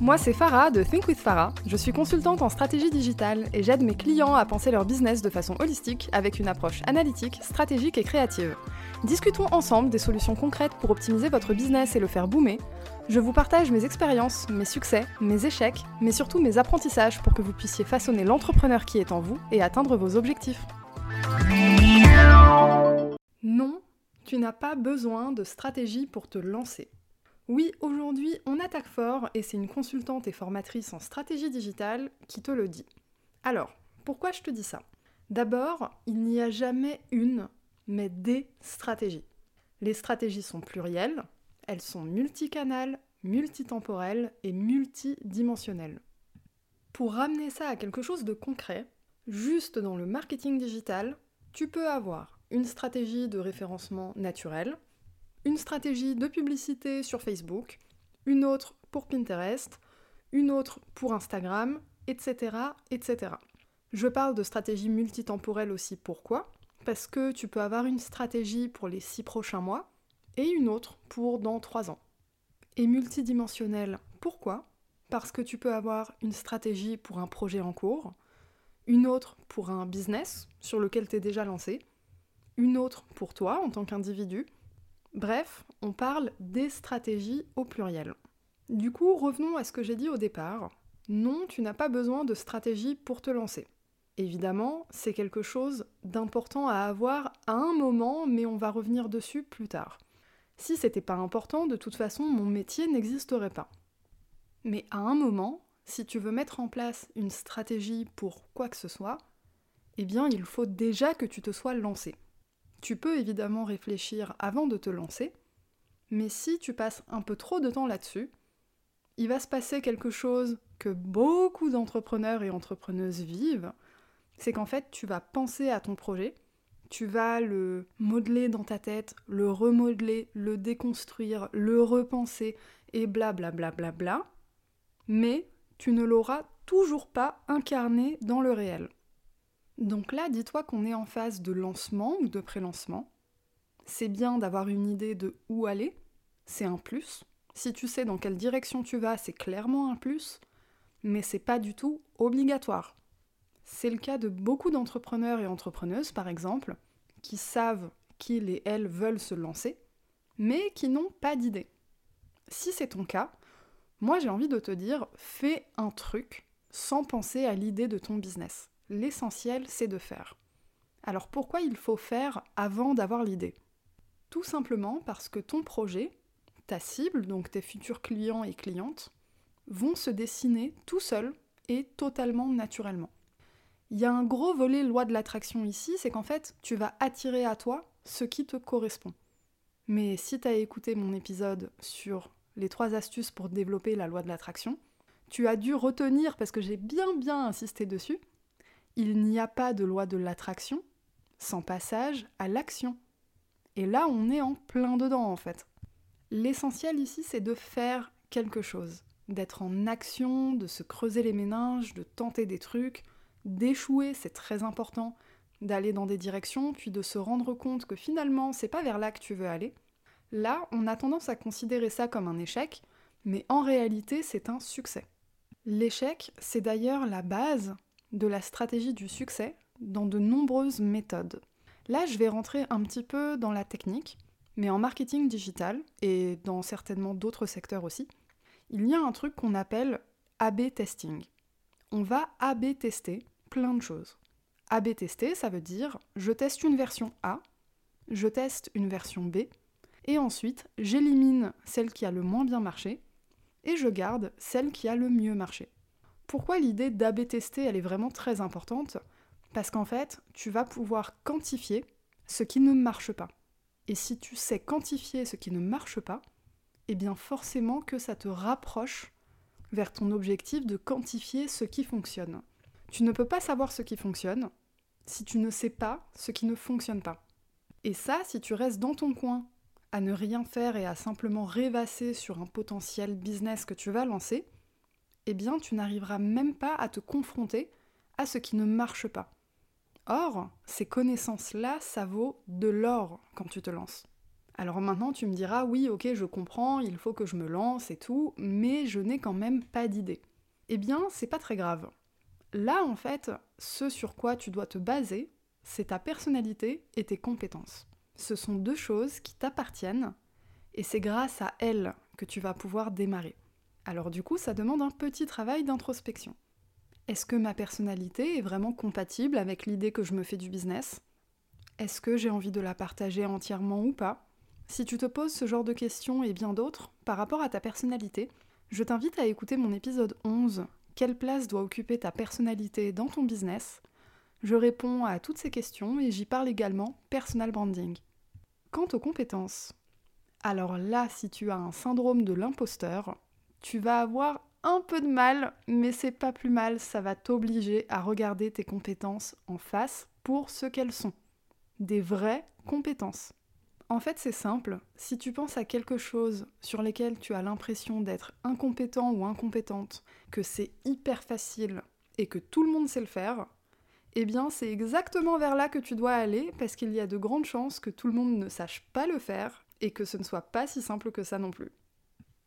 Moi c'est Farah de Think with Farah. Je suis consultante en stratégie digitale et j'aide mes clients à penser leur business de façon holistique avec une approche analytique, stratégique et créative. Discutons ensemble des solutions concrètes pour optimiser votre business et le faire boomer. Je vous partage mes expériences, mes succès, mes échecs, mais surtout mes apprentissages pour que vous puissiez façonner l'entrepreneur qui est en vous et atteindre vos objectifs. Non, tu n'as pas besoin de stratégie pour te lancer. Oui, aujourd'hui, on attaque fort et c'est une consultante et formatrice en stratégie digitale qui te le dit. Alors, pourquoi je te dis ça? D'abord, il n'y a jamais une, mais des stratégies. Les stratégies sont plurielles, elles sont multicanales, multitemporelles et multidimensionnelles. Pour ramener ça à quelque chose de concret, juste dans le marketing digital, tu peux avoir une stratégie de référencement naturel, une stratégie de publicité sur Facebook, une autre pour Pinterest, une autre pour Instagram, etc. etc. Je parle de stratégie multitemporelle aussi, pourquoi? Parce que tu peux avoir une stratégie pour les six prochains mois et une autre pour dans trois ans. Et multidimensionnelle, pourquoi? Parce que tu peux avoir une stratégie pour un projet en cours, une autre pour un business sur lequel tu es déjà lancé, une autre pour toi en tant qu'individu, Bref, on parle des stratégies au pluriel. Du coup, revenons à ce que j'ai dit au départ. Non, tu n'as pas besoin de stratégie pour te lancer. Évidemment, c'est quelque chose d'important à avoir à un moment, mais on va revenir dessus plus tard. Si c'était pas important, de toute façon, mon métier n'existerait pas. Mais à un moment, si tu veux mettre en place une stratégie pour quoi que ce soit, eh bien, il faut déjà que tu te sois lancé. Tu peux évidemment réfléchir avant de te lancer, mais si tu passes un peu trop de temps là-dessus, il va se passer quelque chose que beaucoup d'entrepreneurs et entrepreneuses vivent, c'est qu'en fait tu vas penser à ton projet, tu vas le modeler dans ta tête, le remodeler, le déconstruire, le repenser et blablabla, bla bla bla, mais tu ne l'auras toujours pas incarné dans le réel. Donc là, dis-toi qu'on est en phase de lancement ou de pré-lancement. C'est bien d'avoir une idée de où aller, c'est un plus. Si tu sais dans quelle direction tu vas, c'est clairement un plus, mais c'est pas du tout obligatoire. C'est le cas de beaucoup d'entrepreneurs et entrepreneuses, par exemple, qui savent qu'ils et elles veulent se lancer, mais qui n'ont pas d'idée. Si c'est ton cas, moi j'ai envie de te dire, fais un truc sans penser à l'idée de ton business l'essentiel c'est de faire. Alors pourquoi il faut faire avant d'avoir l'idée? Tout simplement parce que ton projet, ta cible, donc tes futurs clients et clientes, vont se dessiner tout seuls et totalement naturellement. Il y a un gros volet loi de l'attraction ici, c'est qu'en fait, tu vas attirer à toi ce qui te correspond. Mais si tu as écouté mon épisode sur les trois astuces pour développer la loi de l'attraction, tu as dû retenir, parce que j'ai bien bien insisté dessus, il n'y a pas de loi de l'attraction sans passage à l'action. Et là, on est en plein dedans en fait. L'essentiel ici, c'est de faire quelque chose, d'être en action, de se creuser les méninges, de tenter des trucs, d'échouer, c'est très important, d'aller dans des directions, puis de se rendre compte que finalement, c'est pas vers là que tu veux aller. Là, on a tendance à considérer ça comme un échec, mais en réalité, c'est un succès. L'échec, c'est d'ailleurs la base de la stratégie du succès dans de nombreuses méthodes. Là, je vais rentrer un petit peu dans la technique, mais en marketing digital et dans certainement d'autres secteurs aussi, il y a un truc qu'on appelle AB testing. On va AB tester plein de choses. AB tester, ça veut dire je teste une version A, je teste une version B, et ensuite j'élimine celle qui a le moins bien marché, et je garde celle qui a le mieux marché. Pourquoi l'idée d'AB tester, elle est vraiment très importante? Parce qu'en fait, tu vas pouvoir quantifier ce qui ne marche pas. Et si tu sais quantifier ce qui ne marche pas, eh bien forcément que ça te rapproche vers ton objectif de quantifier ce qui fonctionne. Tu ne peux pas savoir ce qui fonctionne si tu ne sais pas ce qui ne fonctionne pas. Et ça, si tu restes dans ton coin à ne rien faire et à simplement rêvasser sur un potentiel business que tu vas lancer, eh bien tu n'arriveras même pas à te confronter à ce qui ne marche pas. Or, ces connaissances-là, ça vaut de l'or quand tu te lances. Alors maintenant tu me diras oui ok je comprends, il faut que je me lance et tout, mais je n'ai quand même pas d'idée. Eh bien c'est pas très grave. Là en fait, ce sur quoi tu dois te baser, c'est ta personnalité et tes compétences. Ce sont deux choses qui t'appartiennent et c'est grâce à elles que tu vas pouvoir démarrer. Alors du coup ça demande un petit travail d'introspection. Est-ce que ma personnalité est vraiment compatible avec l'idée que je me fais du business? Est-ce que j'ai envie de la partager entièrement ou pas? Si tu te poses ce genre de questions et bien d'autres par rapport à ta personnalité, je t'invite à écouter mon épisode 11 Quelle place doit occuper ta personnalité dans ton business? Je réponds à toutes ces questions et j'y parle également personal branding. Quant aux compétences, alors là, si tu as un syndrome de l'imposteur, tu vas avoir un peu de mal, mais c'est pas plus mal, ça va t'obliger à regarder tes compétences en face pour ce qu'elles sont. Des vraies compétences. En fait, c'est simple, si tu penses à quelque chose sur lequel tu as l'impression d'être incompétent ou incompétente, que c'est hyper facile et que tout le monde sait le faire, eh bien c'est exactement vers là que tu dois aller parce qu'il y a de grandes chances que tout le monde ne sache pas le faire et que ce ne soit pas si simple que ça non plus.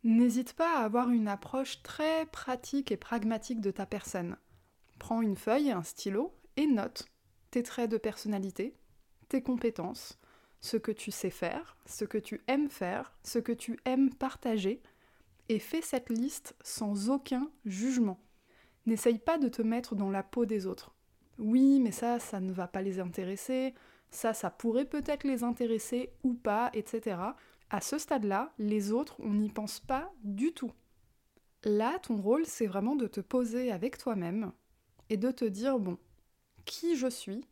N'hésite pas à avoir une approche très pratique et pragmatique de ta personne. Prends une feuille et un stylo et note tes traits de personnalité, tes compétences, ce que tu sais faire, ce que tu aimes faire, ce que tu aimes partager, et fais cette liste sans aucun jugement. N'essaye pas de te mettre dans la peau des autres. Oui, mais ça, ça ne va pas les intéresser, ça, ça pourrait peut-être les intéresser ou pas, etc à ce stade-là, les autres, on n'y pense pas du tout. Là, ton rôle, c'est vraiment de te poser avec toi-même et de te dire, bon, qui je suis,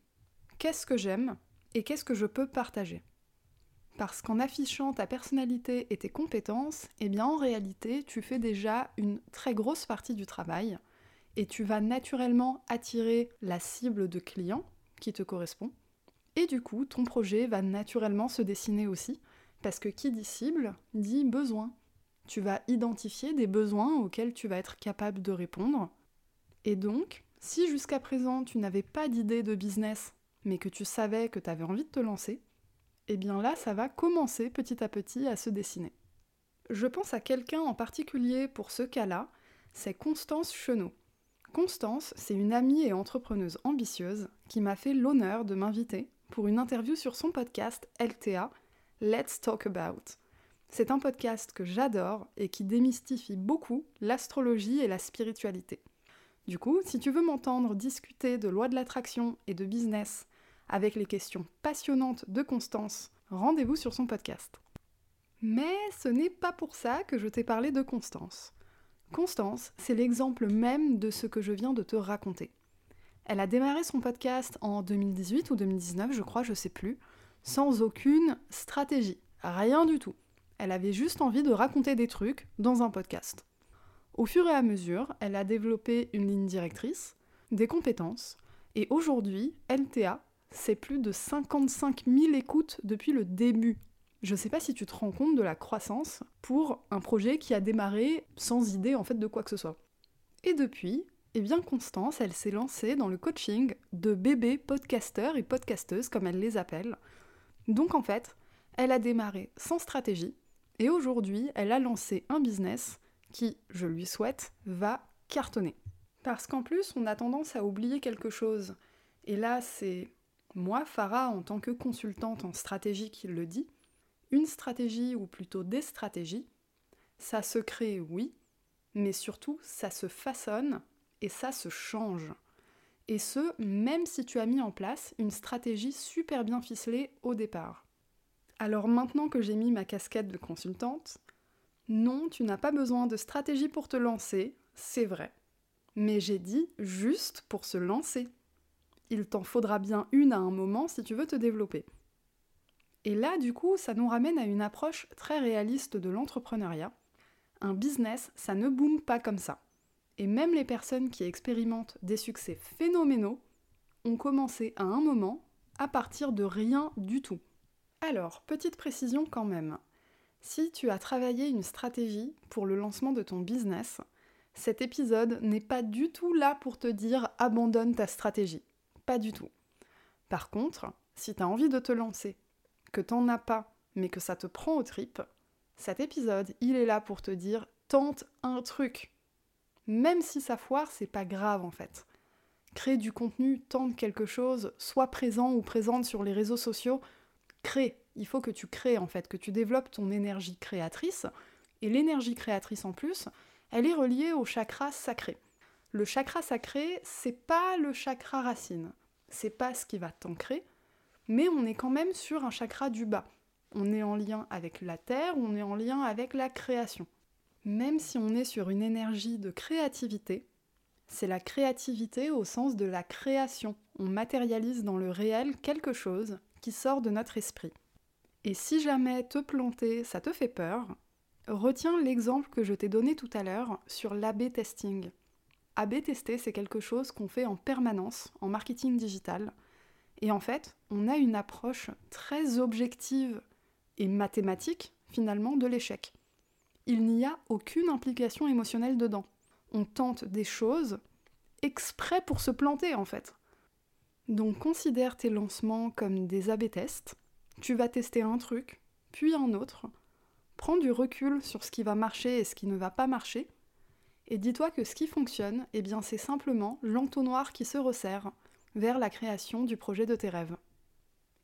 qu'est-ce que j'aime et qu'est-ce que je peux partager. Parce qu'en affichant ta personnalité et tes compétences, eh bien en réalité, tu fais déjà une très grosse partie du travail et tu vas naturellement attirer la cible de clients qui te correspond. Et du coup, ton projet va naturellement se dessiner aussi parce que qui dit cible dit besoin. Tu vas identifier des besoins auxquels tu vas être capable de répondre. Et donc, si jusqu'à présent tu n'avais pas d'idée de business, mais que tu savais que tu avais envie de te lancer, eh bien là, ça va commencer petit à petit à se dessiner. Je pense à quelqu'un en particulier pour ce cas-là, c'est Constance Chenot. Constance, c'est une amie et entrepreneuse ambitieuse qui m'a fait l'honneur de m'inviter pour une interview sur son podcast LTA, Let's Talk About. C'est un podcast que j'adore et qui démystifie beaucoup l'astrologie et la spiritualité. Du coup, si tu veux m'entendre discuter de loi de l'attraction et de business avec les questions passionnantes de Constance, rendez-vous sur son podcast. Mais ce n'est pas pour ça que je t'ai parlé de Constance. Constance, c'est l'exemple même de ce que je viens de te raconter. Elle a démarré son podcast en 2018 ou 2019, je crois, je sais plus, sans aucune stratégie, rien du tout. Elle avait juste envie de raconter des trucs dans un podcast. Au fur et à mesure, elle a développé une ligne directrice, des compétences, et aujourd'hui, LTA, c'est plus de 55 000 écoutes depuis le début. Je sais pas si tu te rends compte de la croissance pour un projet qui a démarré sans idée en fait de quoi que ce soit. Et depuis, eh bien Constance, elle s'est lancée dans le coaching de bébés podcasteurs et podcasteuses comme elle les appelle, donc en fait, elle a démarré sans stratégie et aujourd'hui, elle a lancé un business qui, je lui souhaite, va cartonner. Parce qu'en plus, on a tendance à oublier quelque chose. Et là, c'est moi, Farah, en tant que consultante en stratégie, qui le dit. Une stratégie, ou plutôt des stratégies, ça se crée, oui, mais surtout, ça se façonne et ça se change. Et ce, même si tu as mis en place une stratégie super bien ficelée au départ. Alors maintenant que j'ai mis ma casquette de consultante, non, tu n'as pas besoin de stratégie pour te lancer, c'est vrai. Mais j'ai dit juste pour se lancer. Il t'en faudra bien une à un moment si tu veux te développer. Et là, du coup, ça nous ramène à une approche très réaliste de l'entrepreneuriat. Un business, ça ne boom pas comme ça. Et même les personnes qui expérimentent des succès phénoménaux ont commencé à un moment à partir de rien du tout. Alors, petite précision quand même. Si tu as travaillé une stratégie pour le lancement de ton business, cet épisode n'est pas du tout là pour te dire abandonne ta stratégie. Pas du tout. Par contre, si tu as envie de te lancer, que t'en as pas, mais que ça te prend aux tripes, cet épisode, il est là pour te dire tente un truc. Même si ça foire, c'est pas grave en fait. Crée du contenu, tente quelque chose, sois présent ou présente sur les réseaux sociaux, crée. Il faut que tu crées en fait, que tu développes ton énergie créatrice. Et l'énergie créatrice en plus, elle est reliée au chakra sacré. Le chakra sacré, c'est pas le chakra racine. C'est pas ce qui va t'ancrer, mais on est quand même sur un chakra du bas. On est en lien avec la terre, on est en lien avec la création. Même si on est sur une énergie de créativité, c'est la créativité au sens de la création. On matérialise dans le réel quelque chose qui sort de notre esprit. Et si jamais te planter, ça te fait peur, retiens l'exemple que je t'ai donné tout à l'heure sur l'AB testing. AB tester, c'est quelque chose qu'on fait en permanence en marketing digital. Et en fait, on a une approche très objective et mathématique, finalement, de l'échec. Il n'y a aucune implication émotionnelle dedans. On tente des choses exprès pour se planter, en fait. Donc considère tes lancements comme des AB tests. Tu vas tester un truc, puis un autre. Prends du recul sur ce qui va marcher et ce qui ne va pas marcher et dis-toi que ce qui fonctionne, eh bien c'est simplement l'entonnoir qui se resserre vers la création du projet de tes rêves.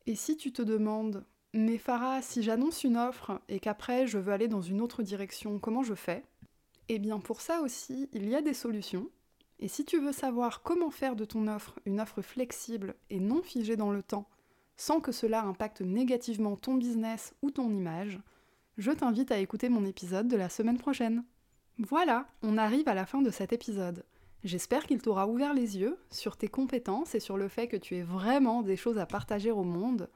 Et si tu te demandes, mais Farah, si j'annonce une offre et qu'après je veux aller dans une autre direction, comment je fais? Eh bien pour ça aussi, il y a des solutions. Et si tu veux savoir comment faire de ton offre une offre flexible et non figée dans le temps, sans que cela impacte négativement ton business ou ton image, je t'invite à écouter mon épisode de la semaine prochaine. Voilà, on arrive à la fin de cet épisode. J'espère qu'il t'aura ouvert les yeux sur tes compétences et sur le fait que tu aies vraiment des choses à partager au monde,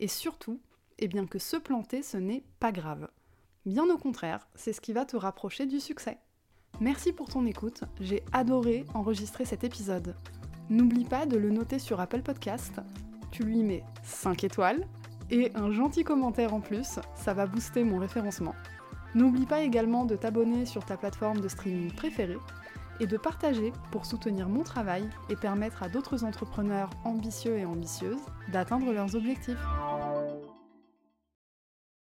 et surtout, eh bien que se planter, ce n'est pas grave. Bien au contraire, c'est ce qui va te rapprocher du succès. Merci pour ton écoute, j'ai adoré enregistrer cet épisode. N'oublie pas de le noter sur Apple Podcast, tu lui mets 5 étoiles et un gentil commentaire en plus, ça va booster mon référencement. N'oublie pas également de t'abonner sur ta plateforme de streaming préférée et de partager pour soutenir mon travail et permettre à d'autres entrepreneurs ambitieux et ambitieuses d'atteindre leurs objectifs.